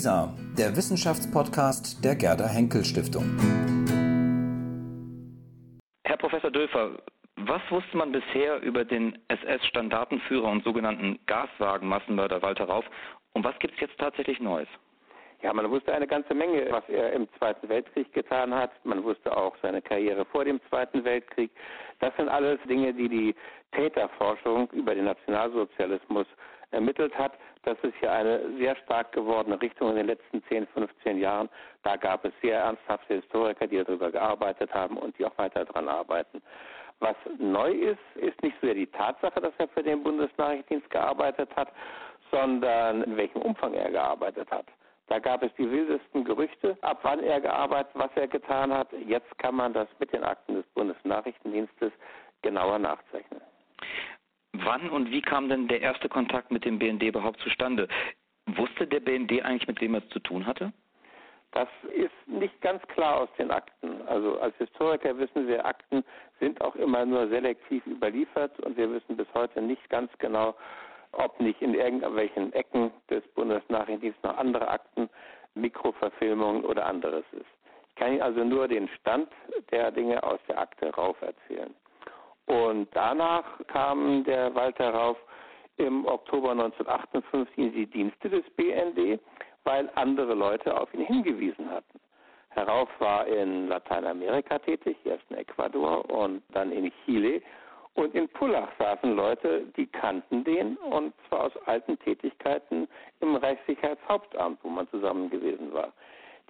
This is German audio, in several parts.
WISA, der Wissenschaftspodcast der Gerda Henkel Stiftung. Herr Professor Dülfer, was wusste man bisher über den SS-Standartenführer und sogenannten Gaswagen-Massenmörder Walter Rauf und was gibt es jetzt tatsächlich Neues? Ja, man wusste eine ganze Menge, was er im Zweiten Weltkrieg getan hat. Man wusste auch seine Karriere vor dem Zweiten Weltkrieg. Das sind alles Dinge, die die Täterforschung über den Nationalsozialismus ermittelt hat. Das ist ja eine sehr stark gewordene Richtung in den letzten 10, 15 Jahren. Da gab es sehr ernsthafte Historiker, die darüber gearbeitet haben und die auch weiter daran arbeiten. Was neu ist, ist nicht so sehr die Tatsache, dass er für den Bundesnachrichtendienst gearbeitet hat, sondern in welchem Umfang er gearbeitet hat. Da gab es die wildesten Gerüchte, ab wann er gearbeitet, was er getan hat. Jetzt kann man das mit den Akten des Bundesnachrichtendienstes genauer nachzeichnen. Wann und wie kam denn der erste Kontakt mit dem BND überhaupt zustande? Wusste der BND eigentlich, mit wem er es zu tun hatte? Das ist nicht ganz klar aus den Akten. Also als Historiker wissen wir, Akten sind auch immer nur selektiv überliefert und wir wissen bis heute nicht ganz genau, ob nicht in irgendwelchen Ecken des Bundesnachrichtendienstes noch andere Akten, Mikroverfilmungen oder anderes ist. Ich kann Ihnen also nur den Stand der Dinge aus der Akte Rauf erzählen. Und danach kam der Walter Rauf im Oktober 1958 in die Dienste des BND, weil andere Leute auf ihn hingewiesen hatten. Herr Rauf war in Lateinamerika tätig, erst in Ecuador und dann in Chile und in Pullach saßen Leute, die kannten den und zwar aus alten Tätigkeiten im Reichssicherheitshauptamt, wo man zusammen gewesen war.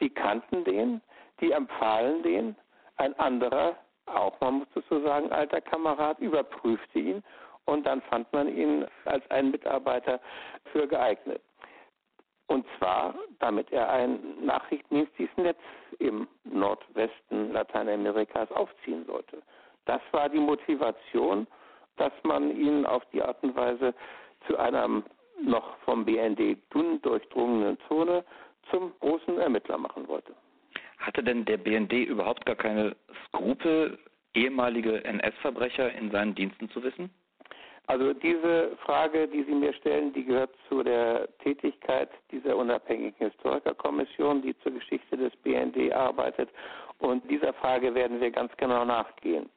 Die kannten den, die empfahlen den. Ein anderer, auch man muss es so sagen, alter Kamerad, überprüfte ihn und dann fand man ihn als einen Mitarbeiter für geeignet. Und zwar, damit er ein nachrichtendienstliches Netz im Nordwesten Lateinamerikas aufziehen sollte. Das war die Motivation, dass man ihn auf die Art und Weise zu einer noch vom BND dünn durchdrungenen Zone zum großen Ermittler machen wollte. Hatte denn der BND überhaupt gar keine Skrupel, ehemalige NS-Verbrecher in seinen Diensten zu wissen? Also diese Frage, die Sie mir stellen, die gehört zu der Tätigkeit dieser unabhängigen Historikerkommission, die zur Geschichte des BND arbeitet. Und dieser Frage werden wir ganz genau nachgehen.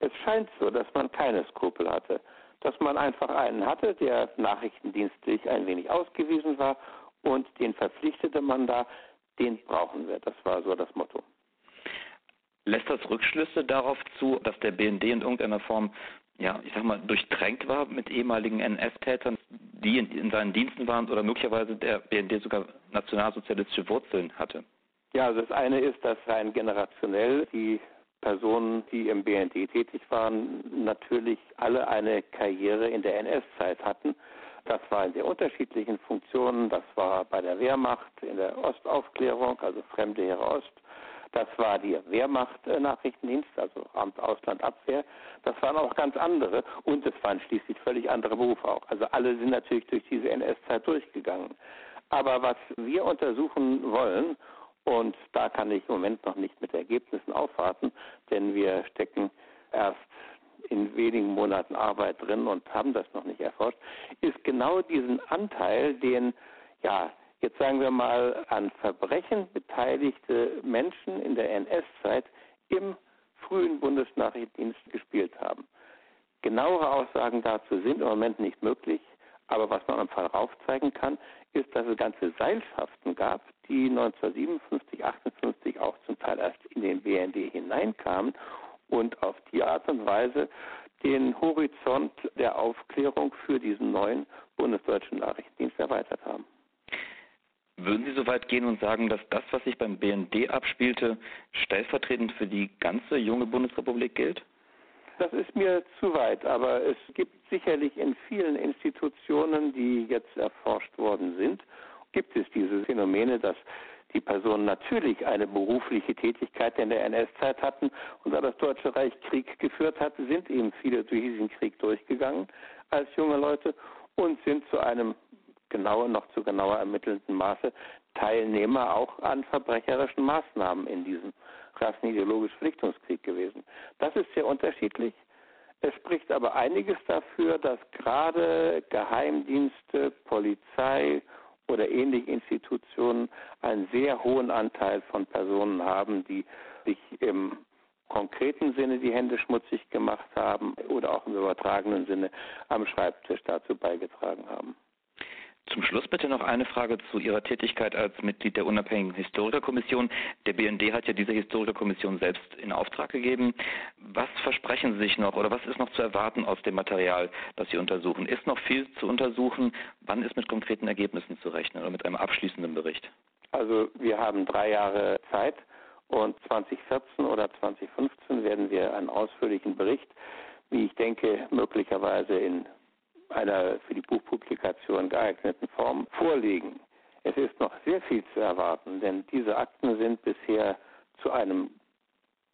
Es scheint so, dass man keine Skrupel hatte, dass man einfach einen hatte, der nachrichtendienstlich ein wenig ausgewiesen war und den verpflichtete man da, den brauchen wir. Das war so das Motto. Lässt das Rückschlüsse darauf zu, dass der BND in irgendeiner Form, ja, ich sag mal, durchtränkt war mit ehemaligen NS-Tätern, die in, in, seinen Diensten waren oder möglicherweise der BND sogar nationalsozialistische Wurzeln hatte? Ja, also das eine ist, dass rein generationell die Personen, die im BND tätig waren, natürlich alle eine Karriere in der NS-Zeit hatten. Das war in sehr unterschiedlichen Funktionen. Das war bei der Wehrmacht in der Ostaufklärung, also Fremde Heere Ost. Das war die Wehrmacht-Nachrichtendienst, also Amt Ausland Abwehr. Das waren auch ganz andere und es waren schließlich völlig andere Berufe auch. Also alle sind natürlich durch diese NS-Zeit durchgegangen. Aber was wir untersuchen wollen und da kann ich im Moment noch nicht mit Ergebnissen aufwarten, denn wir stecken erst in wenigen Monaten Arbeit drin und haben das noch nicht erforscht, ist genau diesen Anteil, den, ja, jetzt sagen wir mal, an Verbrechen beteiligte Menschen in der NS-Zeit im frühen Bundesnachrichtendienst gespielt haben. Genauere Aussagen dazu sind im Moment nicht möglich, aber was man am Fall aufzeigen kann, ist, dass es ganze Seilschaften gab, die 1957, 58 auch zum Teil erst in den BND hineinkamen und auf die Art und Weise den Horizont der Aufklärung für diesen neuen bundesdeutschen Nachrichtendienst erweitert haben. Würden Sie so weit gehen und sagen, dass das, was sich beim BND abspielte, stellvertretend für die ganze junge Bundesrepublik gilt? Das ist mir zu weit, aber es gibt sicherlich in vielen Institutionen, die jetzt erforscht worden sind, gibt es diese Phänomene, dass die Personen natürlich eine berufliche Tätigkeit in der NS-Zeit hatten und da das Deutsche Reich Krieg geführt hat, sind eben viele durch diesen Krieg durchgegangen als junge Leute und sind zu einem genauer, noch zu genauer ermittelnden Maße Teilnehmer auch an verbrecherischen Maßnahmen in diesem rassenideologischen Vernichtungskrieg gewesen. Das ist sehr unterschiedlich. Es spricht aber einiges dafür, dass gerade Geheimdienste, Polizei oder ähnliche Institutionen einen sehr hohen Anteil von Personen haben, die sich im konkreten Sinne die Hände schmutzig gemacht haben oder auch im übertragenen Sinne am Schreibtisch dazu beigetragen haben. Zum Schluss bitte noch eine Frage zu Ihrer Tätigkeit als Mitglied der unabhängigen Historikerkommission. Der BND hat ja diese Historikerkommission selbst in Auftrag gegeben. Was versprechen Sie sich noch oder was ist noch zu erwarten aus dem Material, das Sie untersuchen? Ist noch viel zu untersuchen? Wann ist mit konkreten Ergebnissen zu rechnen oder mit einem abschließenden Bericht? Also wir haben drei Jahre Zeit und 2014 oder 2015 werden wir einen ausführlichen Bericht, wie ich denke, möglicherweise in einer für die Buchpublikation geeigneten Form vorlegen. Es ist noch sehr viel zu erwarten, denn diese Akten sind bisher zu einem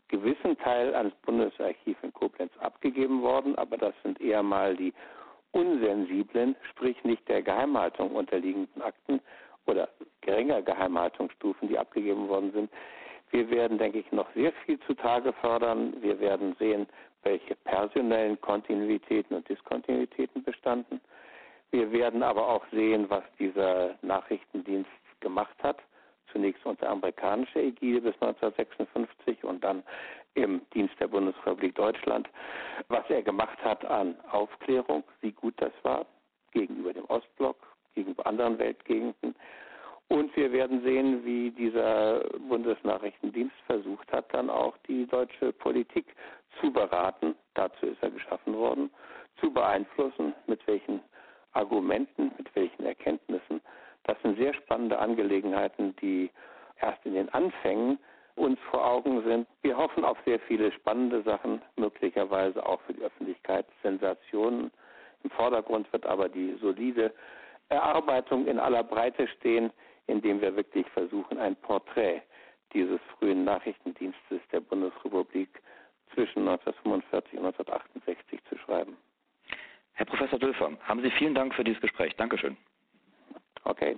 gewissen Teil ans Bundesarchiv in Koblenz abgegeben worden, aber das sind eher mal die unsensiblen, sprich nicht der Geheimhaltung unterliegenden Akten oder geringer Geheimhaltungsstufen, die abgegeben worden sind. Wir werden, denke ich, noch sehr viel zutage fördern. Wir werden sehen, welche personellen Kontinuitäten und Diskontinuitäten bestanden. Wir werden aber auch sehen, was dieser Nachrichtendienst gemacht hat. Zunächst unter amerikanischer Ägide bis 1956 und dann im Dienst der Bundesrepublik Deutschland, was er gemacht hat an Aufklärung, wie gut das war gegenüber dem Ostblock, gegenüber anderen Weltgegenden. Und wir werden sehen, wie dieser Bundesnachrichtendienst versucht hat, dann auch die deutsche Politik zu beraten, dazu ist er geschaffen worden, zu beeinflussen, mit welchen Argumenten, mit welchen Erkenntnissen. Das sind sehr spannende Angelegenheiten, die erst in den Anfängen uns vor Augen sind. Wir hoffen auf sehr viele spannende Sachen, möglicherweise auch für die Öffentlichkeit Sensationen. Im Vordergrund wird aber die solide Erarbeitung in aller Breite stehen, indem wir wirklich versuchen, ein Porträt dieses frühen Nachrichtendienstes der Bundesrepublik zwischen 1945 und 1968 zu schreiben. Herr Professor Dülfer, haben Sie vielen Dank für dieses Gespräch. Dankeschön. Okay.